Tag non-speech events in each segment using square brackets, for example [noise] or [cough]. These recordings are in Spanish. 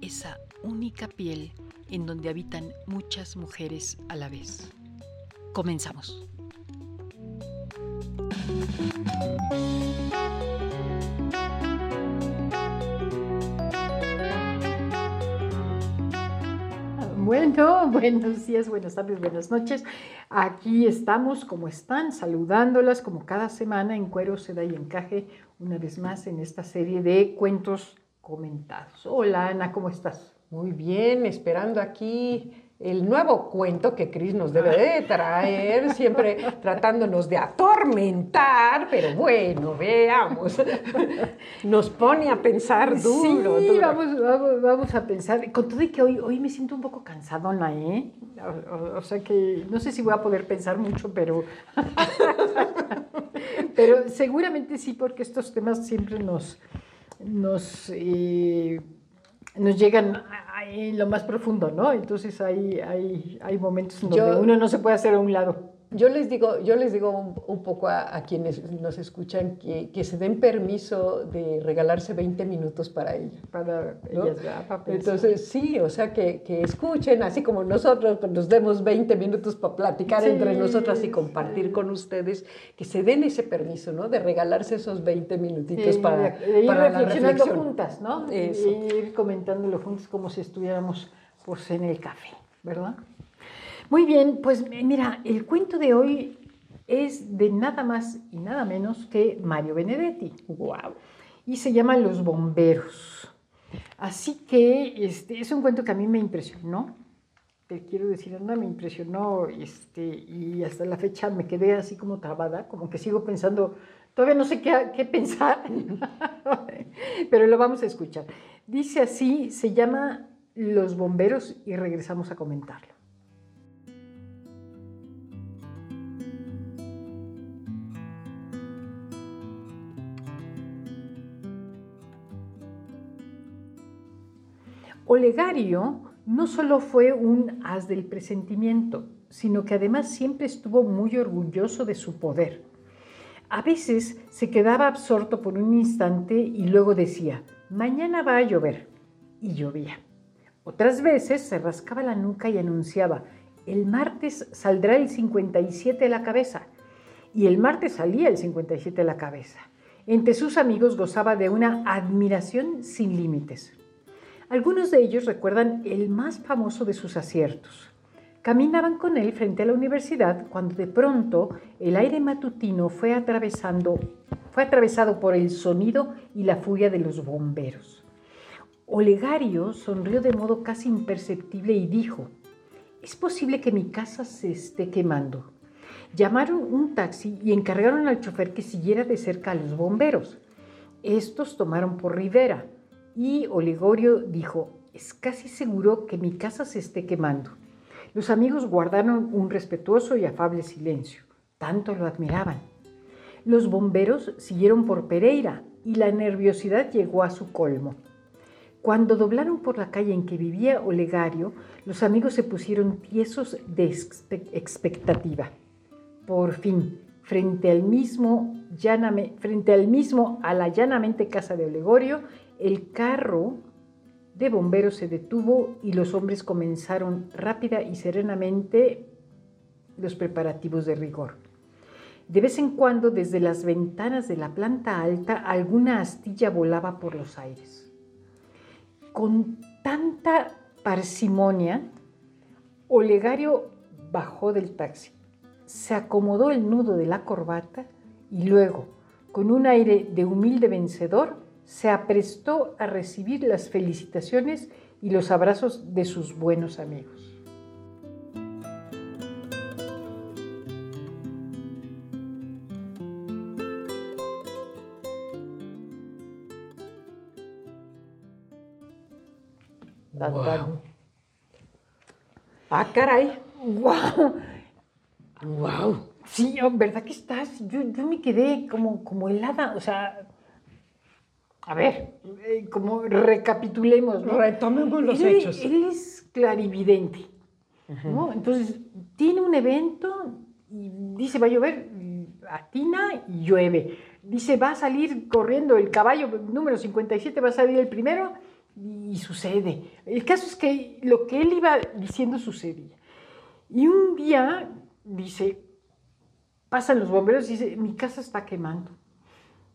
esa única piel en donde habitan muchas mujeres a la vez. Comenzamos. Bueno, [laughs] buenos días, buenas tardes, buenas noches. Aquí estamos, como están, saludándolas como cada semana en Cuero, Seda y Encaje, una vez más en esta serie de cuentos comentados. Hola Ana, ¿cómo estás? Muy bien, esperando aquí el nuevo cuento que Cris nos debe de traer, siempre tratándonos de atormentar, pero bueno, veamos. Nos pone a pensar duro. Sí, Vamos, vamos, vamos, a pensar. Con todo y que hoy, hoy me siento un poco cansadona, ¿eh? O, o, sea que no sé si voy a poder pensar mucho, pero. [laughs] pero seguramente sí, porque estos temas siempre nos. Nos eh, nos llegan en lo más profundo, ¿no? Entonces hay, hay, hay momentos en donde uno no se puede hacer a un lado. Yo les digo, yo les digo un, poco a, quienes nos escuchan que, que, se den permiso de regalarse 20 minutos para ella. Para ellas, para Entonces, sí, o sea, que, que, escuchen, así como nosotros pues, nos demos 20 minutos para platicar entre nosotras y compartir con ustedes, que se den ese permiso, ¿no? De regalarse esos 20 minutitos para, ir para reflexionando juntas, ¿no? Eso. De ir comentándolo juntas como si estuviéramos pues, en el café, ¿verdad? Muy bien, pues mira, el cuento de hoy es de nada más y nada menos que Mario Benedetti. ¡Wow! Y se llama Los Bomberos. Así que este, es un cuento que a mí me impresionó. Te quiero decir, anda, me impresionó este, y hasta la fecha me quedé así como trabada, como que sigo pensando, todavía no sé qué, qué pensar, [laughs] pero lo vamos a escuchar. Dice así, se llama Los Bomberos y regresamos a comentarlo. Olegario no solo fue un as del presentimiento, sino que además siempre estuvo muy orgulloso de su poder. A veces se quedaba absorto por un instante y luego decía, mañana va a llover. Y llovía. Otras veces se rascaba la nuca y anunciaba, el martes saldrá el 57 a la cabeza. Y el martes salía el 57 a la cabeza. Entre sus amigos gozaba de una admiración sin límites. Algunos de ellos recuerdan el más famoso de sus aciertos. Caminaban con él frente a la universidad cuando de pronto el aire matutino fue, atravesando, fue atravesado por el sonido y la furia de los bomberos. Olegario sonrió de modo casi imperceptible y dijo, es posible que mi casa se esté quemando. Llamaron un taxi y encargaron al chofer que siguiera de cerca a los bomberos. Estos tomaron por Rivera y Olegorio dijo, es casi seguro que mi casa se esté quemando. Los amigos guardaron un respetuoso y afable silencio. Tanto lo admiraban. Los bomberos siguieron por Pereira y la nerviosidad llegó a su colmo. Cuando doblaron por la calle en que vivía Olegario, los amigos se pusieron tiesos de expectativa. Por fin, frente al mismo, frente al mismo a la llanamente casa de Olegorio, el carro de bomberos se detuvo y los hombres comenzaron rápida y serenamente los preparativos de rigor. De vez en cuando, desde las ventanas de la planta alta, alguna astilla volaba por los aires. Con tanta parsimonia, Olegario bajó del taxi, se acomodó el nudo de la corbata y luego, con un aire de humilde vencedor, se aprestó a recibir las felicitaciones y los abrazos de sus buenos amigos. Wow. Ah, caray. ¡Wow! Wow. Sí, oh, ¿verdad que estás? Yo, yo me quedé como, como helada, o sea, a ver, eh, como recapitulemos, ¿no? Retomemos los él, hechos. Él es clarividente, ¿no? Entonces, tiene un evento y dice, va a llover, atina y llueve. Dice, va a salir corriendo el caballo número 57, va a salir el primero y sucede. El caso es que lo que él iba diciendo sucedía. Y un día, dice, pasan los bomberos y dice, mi casa está quemando.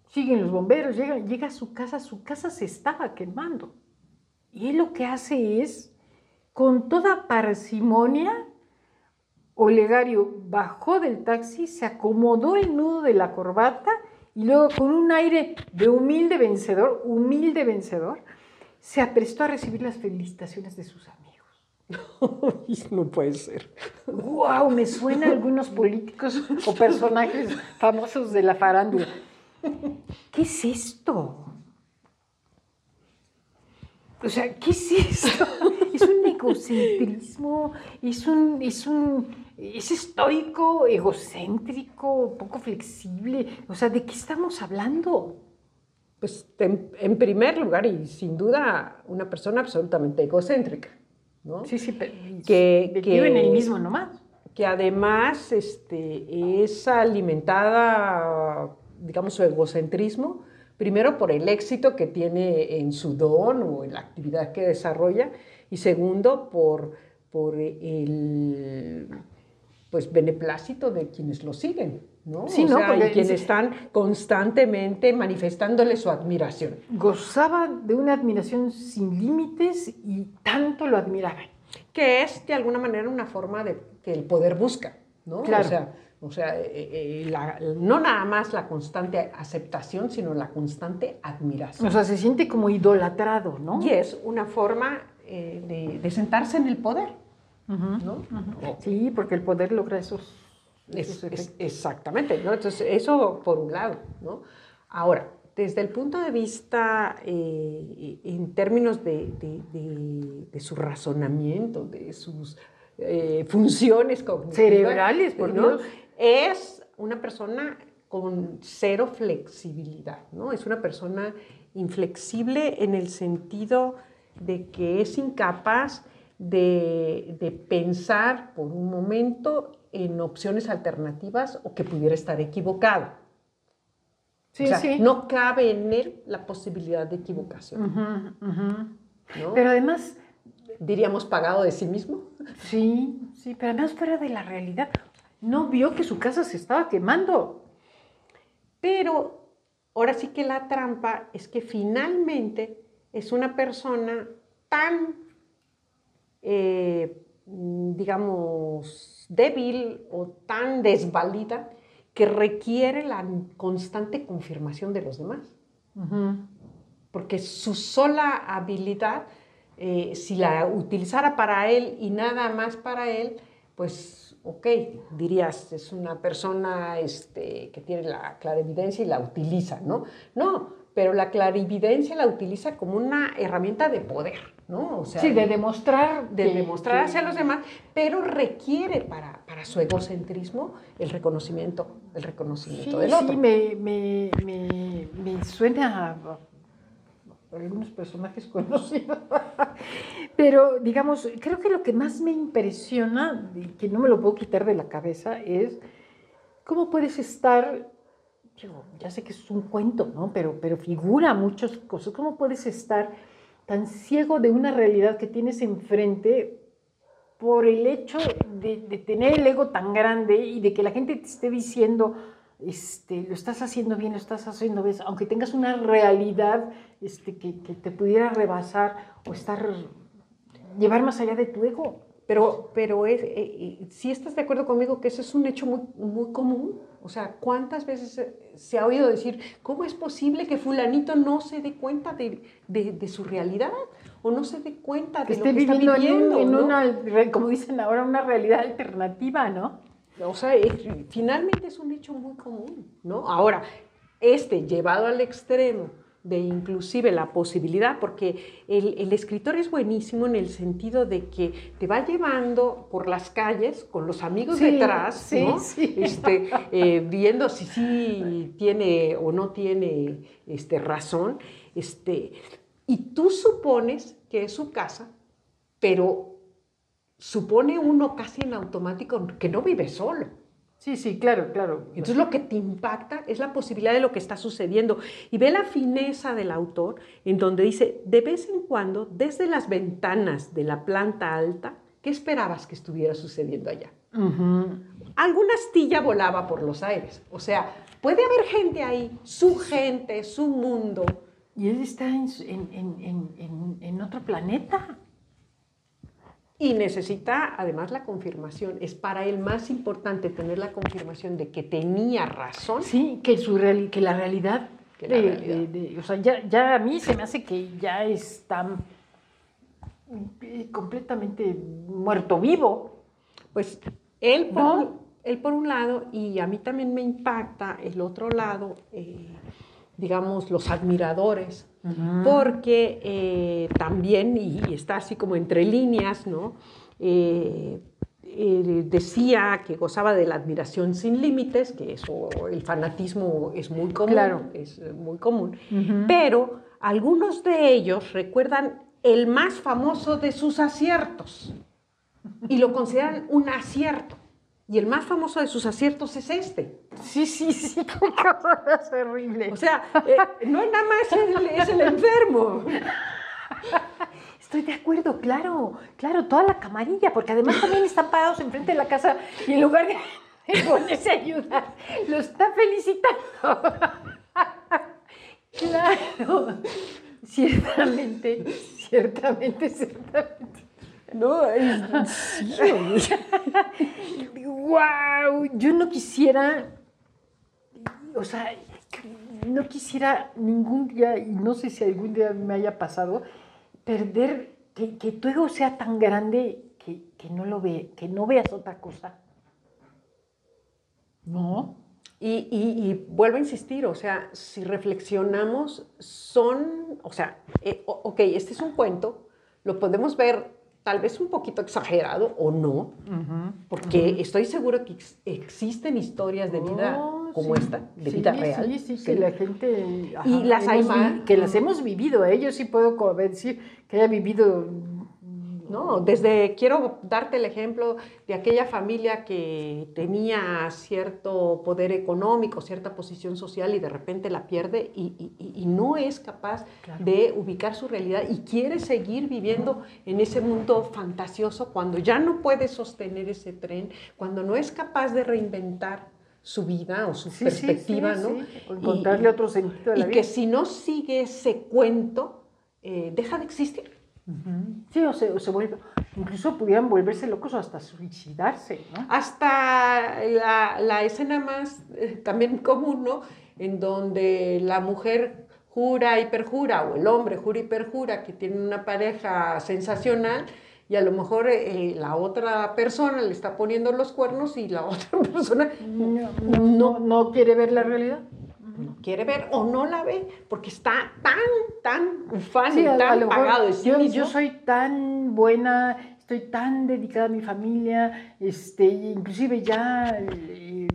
Siguen los bomberos, llega, llega a su casa, su casa se estaba quemando. Y él lo que hace es, con toda parsimonia, Olegario bajó del taxi, se acomodó el nudo de la corbata y luego con un aire de humilde vencedor, humilde vencedor, se aprestó a recibir las felicitaciones de sus amigos. [laughs] no puede ser. ¡Wow! Me suena a algunos políticos o personajes famosos de la farándula. ¿Qué es esto? O sea, ¿qué es esto? Es un egocentrismo, es un, es un, es estoico, egocéntrico, poco flexible. O sea, ¿de qué estamos hablando? Pues en, en primer lugar, y sin duda, una persona absolutamente egocéntrica, ¿no? Sí, sí, pero Que- que, en el mismo nomás. que además este, es alimentada, digamos, su egocentrismo, primero por el éxito que tiene en su don o en la actividad que desarrolla, y segundo por, por el pues, beneplácito de quienes lo siguen, ¿no? Sí, O ¿no? sea, Porque quienes están constantemente manifestándole su admiración. Gozaba de una admiración sin límites y tanto lo admiraban. que es de alguna manera una forma de que el poder busca, ¿no? Claro. O sea, o sea eh, eh, la- no nada más la constante aceptación, sino la constante admiración. O sea, se siente como idolatrado, ¿no? y es una forma eh, de, de sentarse en el poder, ¿no? Sí, porque el poder logra esos, Es- esos es- efectos. exactamente, ¿no? Entonces, eso por un lado, ¿no? Ahora, desde el punto de vista, eh, en términos de, de- de- de su razonamiento, de sus eh, funciones cognitivas, Cerebrales, por ¿no? Dios. Es una persona con cero flexibilidad, ¿no? Es una persona inflexible en el sentido de que es incapaz de, de pensar por un momento en opciones alternativas o que pudiera estar equivocado. Sí, o sea, sí. no cabe en él la posibilidad de equivocación. Pero además, Diríamos pagado de sí mismo. sí, sí, pero además fuera de la realidad. No vio que su casa se estaba quemando. Pero ahora sí que la trampa es que finalmente es una persona tan, eh, digamos, débil o tan desvalida que requiere la constante confirmación de los demás. Porque su sola habilidad, eh, si la utilizara para él y nada más para él, pues, ok, dirías, es una persona este, que tiene la clarividencia y la utiliza, ¿no? No, pero la clarividencia la utiliza como una herramienta de poder, ¿no? O sea, Sí, de demostrar. de que- demostrar hacia los demás, pero requiere para, para su egocentrismo el reconocimiento, el Sí, reconocimiento del sí, otro. me, me, me, me suena a algunos personajes [laughs] conocidos. Pero, digamos, creo que lo que más me impresiona, y que no me lo puedo quitar de la cabeza, es cómo puedes estar, digo, ya sé que es un cuento, ¿no? Pero, pero figura muchas cosas. ¿Cómo puedes estar tan ciego de una realidad que tienes enfrente por el hecho de, tener el ego tan grande y de que la gente te esté diciendo, este, lo estás haciendo bien, lo estás haciendo bien, aunque tengas una realidad este, que, que te pudiera rebasar o estar, llevar más allá de tu ego. Pero, pero es, eh, ¿sí estás de acuerdo conmigo que eso es un hecho muy, muy común? O sea, ¿cuántas veces se ha oído decir, ¿cómo es posible que fulanito no se dé cuenta de, de, su realidad? O no se dé cuenta de lo que está viviendo. En, una, como dicen ahora, una realidad alternativa, ¿no? O sea, finalmente es un hecho muy común, ¿no? Ahora, este llevado al extremo, de inclusive la posibilidad, porque el, escritor es buenísimo en el sentido de que te va llevando por las calles con los amigos detrás, ¿no? [laughs] Este, eh, viendo si sí tiene o no tiene este, razón, este, y tú supones que es su casa, pero supone uno casi en automático que no vive solo. Sí, sí, claro, claro. Entonces lo que te impacta es la posibilidad de lo que está sucediendo. Y ve la fineza del autor en donde dice, de vez en cuando, desde las ventanas de la planta alta, ¿qué esperabas que estuviera sucediendo allá? Alguna astilla volaba por los aires. O sea, puede haber gente ahí, su gente, su mundo. Y él está en, en otro planeta y necesita además la confirmación. Es para él más importante tener la confirmación de que tenía razón. Sí, que, su que la realidad. Que la realidad. o sea, ya, ya, a mí se me hace que ya está completamente muerto vivo. Pues él por, él por un lado, y a mí también me impacta el otro lado, eh, digamos, los admiradores porque eh, también, y está así como entre líneas, ¿no? Eh, eh, decía que gozaba de la admiración sin límites, que eso, el fanatismo es muy común, claro. es muy común, pero algunos de ellos recuerdan el más famoso de sus aciertos y lo consideran un acierto. Y el más famoso de sus aciertos es este. Sí, sí, sí, [laughs] qué cosa horrible. O sea, eh, no es nada más es el enfermo. Estoy de acuerdo, claro, claro, toda la camarilla, porque además también están parados enfrente de la casa y en lugar de, ponerse a ayudar, lo está felicitando. [laughs] Claro, ciertamente, ciertamente, ciertamente. No, es... ¡Wow! Yo no quisiera, o sea, no quisiera ningún día, y no sé si algún día me haya pasado, perder, que, que tu ego sea tan grande que, que, no lo ve, que no veas otra cosa. ¿No? Y, y, vuelvo a insistir, o sea, si reflexionamos, son, o sea, eh, ok, este es un cuento, lo podemos ver tal vez un poquito exagerado o no, porque estoy seguro que existen historias de vida oh, como esta, de vida real. Sí, sí, que la gente... y las hay Que las hemos vivido, ¿eh? yo sí puedo decir que haya vivido ¿no? Desde, quiero darte el ejemplo de aquella familia que tenía cierto poder económico, cierta posición social y de repente la pierde y, no es capaz de ubicar su realidad y quiere seguir viviendo en ese mundo fantasioso cuando ya no puede sostener ese tren, cuando no es capaz de reinventar su vida o su perspectiva, ¿no? encontrarle otro sentido a la vida. Y que si no sigue ese cuento, eh, deja de existir. Sí, o se, se vuelve, incluso pudieran volverse locos o hasta suicidarse, ¿no? Hasta la, la escena más eh, también común, ¿no? En donde la mujer jura y perjura, o el hombre jura y perjura que tiene una pareja sensacional, y a lo mejor eh, la otra persona le está poniendo los cuernos y la [laughs] otra persona no, no quiere ver la realidad no quiere ver o no la ve porque está tan, tan ufano y tan pagado de sí yo, yo soy tan buena, estoy tan dedicada a mi familia, este, inclusive ya, eh,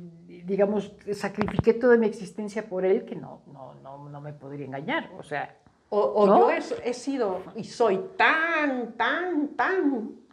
digamos, sacrifiqué toda mi existencia por él que no, no, no, no me podría engañar, o sea... O, yo he sido y soy tan, tan, tan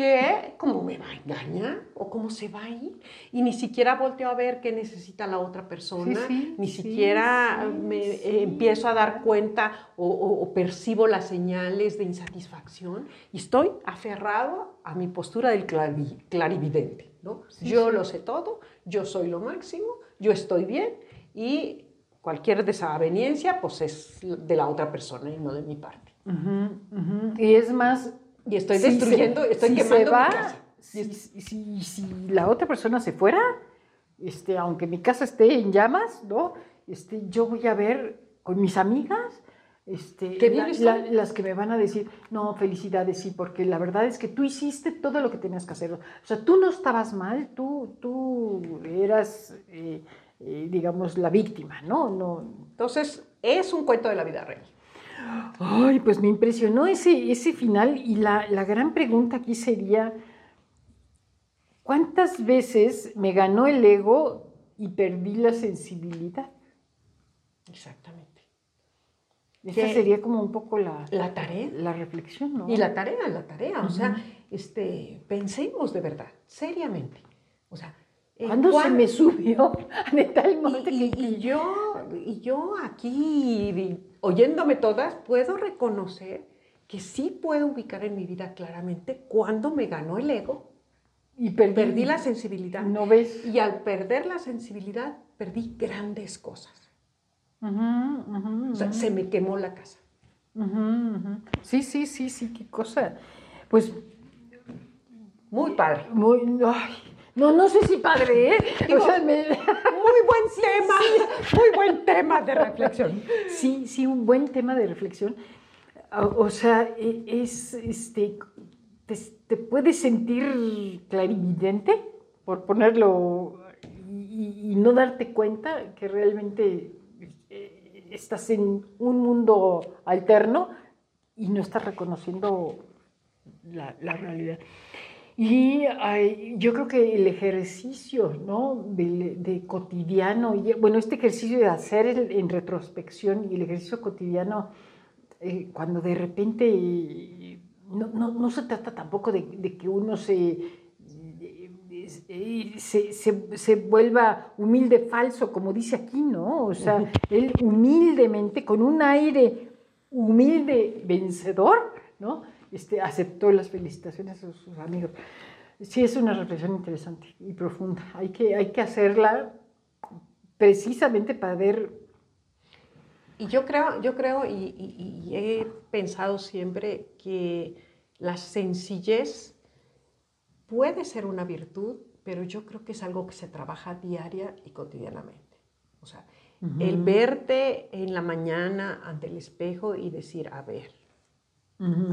que cómo me va a engañar o cómo se va a ir. Y ni siquiera volteo a ver qué necesita la otra persona, ni siquiera me eh, empiezo a dar cuenta o, percibo las señales de insatisfacción. Y estoy aferrado a mi postura del clarividente, ¿no? yo lo sé todo, yo soy lo máximo, yo estoy bien y cualquier desaveniencia pues es de la otra persona y no de mi parte. Y es más Y estoy Si se- destruyendo, estoy si quemando se va, mi casa. Si, si- si la otra persona se fuera, este, aunque mi casa esté en llamas, ¿no? Este, yo voy a ver con mis amigas, este, Qué la- la- las que me van a decir, no, felicidades, sí, porque la verdad es que tú hiciste todo lo que tenías que hacer. O sea, tú no estabas mal, tú, tú eras, eh, eh, digamos, la víctima, ¿no? no Entonces, es un cuento de la vida real. Ay, pues me impresionó ese, ese final y la, la gran pregunta aquí sería, ¿cuántas veces me ganó el ego y perdí la sensibilidad? Exactamente. Esa sería como un poco la, La tarea. la reflexión, ¿no? Y la tarea, la tarea. O sea, este, pensemos de verdad, seriamente. O sea, ¿en ¿Cuándo se me subió de tal modo Y, que- y- y yo, y yo aquí, oyéndome todas, puedo reconocer que sí puedo ubicar en mi vida claramente cuando me ganó el ego, y perdí, perdí la sensibilidad. ¿No ves? Y al perder la sensibilidad, perdí grandes cosas. O sea, se me quemó la casa. Sí, sí, sí, sí, qué cosa. Pues Muy padre. Muy, ay, no, no sé si padre, ¿eh? Digo- o sea, me- Muy buen [laughs] tema, muy buen tema de reflexión. sí, sí, un buen tema de reflexión. O, o sea, e- es, este, te, te puedes sentir clarividente, por ponerlo, y, y no darte cuenta que realmente eh, estás en un mundo alterno y no estás reconociendo la, la realidad. Y ay, yo creo que el ejercicio, ¿no? De, de cotidiano, y, bueno, este ejercicio de hacer el- en retrospección y el ejercicio cotidiano, eh, cuando de repente, eh, no, no- no se trata tampoco de, de que uno se, eh, se, se- se vuelva humilde falso, como dice aquí, ¿no? O sea, él humildemente, con un aire humilde vencedor, ¿no? Este, aceptó las felicitaciones de sus amigos. Sí, es una reflexión interesante y profunda. Hay que, hay que hacerla precisamente para ver Y yo creo, yo creo y, y- y he pensado siempre que la sencillez puede ser una virtud, pero yo creo que es algo que se trabaja diaria y cotidianamente. O sea, el verte en la mañana ante el espejo y decir, a ver, Ujú.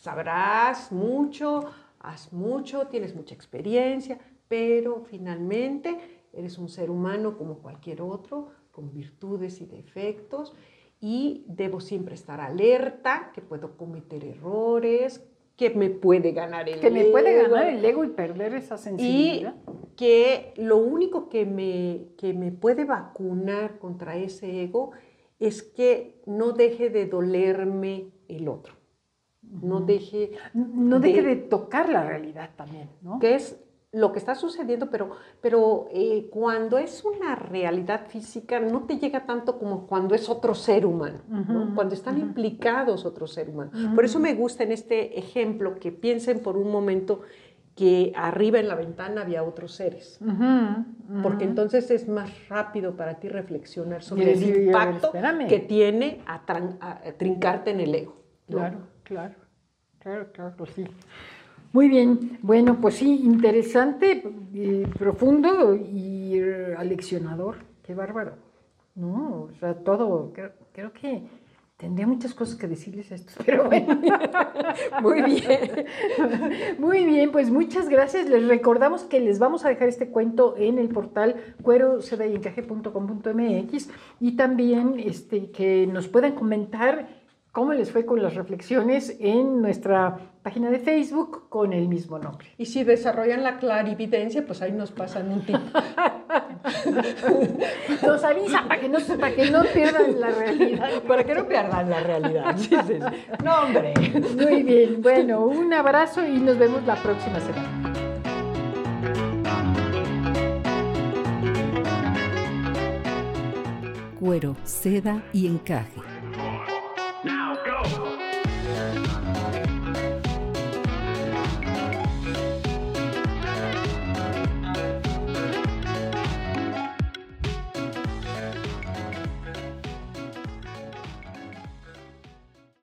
Sabrás mucho, haz mucho, tienes mucha experiencia, pero finalmente eres un ser humano como cualquier otro, con virtudes y defectos, y debo siempre estar alerta, que puedo cometer errores, que me puede ganar el que me puede ego, ganar el ego y perder esa y sensibilidad. que lo único que me, que me puede vacunar contra ese ego es que no deje de dolerme el otro. No deje No deje de- de tocar la realidad también, ¿no? que es lo que está sucediendo, pero, pero eh, cuando es una realidad física no te llega tanto como cuando es otro ser humano, cuando están implicados otro ser humano. Por eso me gusta en este ejemplo que piensen por un momento que arriba en la ventana había otros seres. Porque entonces es más rápido para ti reflexionar sobre el impacto que tiene a, tran- a trincarte en el ego. ¿no? Claro, claro, claro, claro, sí. Muy bien, bueno, pues sí, interesante, y profundo y eh, aleccionador, qué bárbaro. No, o sea, todo, creo, que tendría muchas cosas que decirles a estos, [laughs] pero bueno. Muy bien. Muy bien, pues muchas gracias. Les recordamos que les vamos a dejar este cuento en el portal cuero y también este, que nos puedan comentar cómo les fue con las reflexiones en nuestra página de Facebook con el mismo nombre. Y si desarrollan la clarividencia, pues ahí nos pasan un tip. [laughs] Nos avisa para que no, para que no pierdan la realidad. Para que no pierdan la realidad. [laughs] Sí, sí, sí. No, hombre. Muy bien, bueno, un abrazo y nos vemos la próxima semana. Cuero, seda y encaje.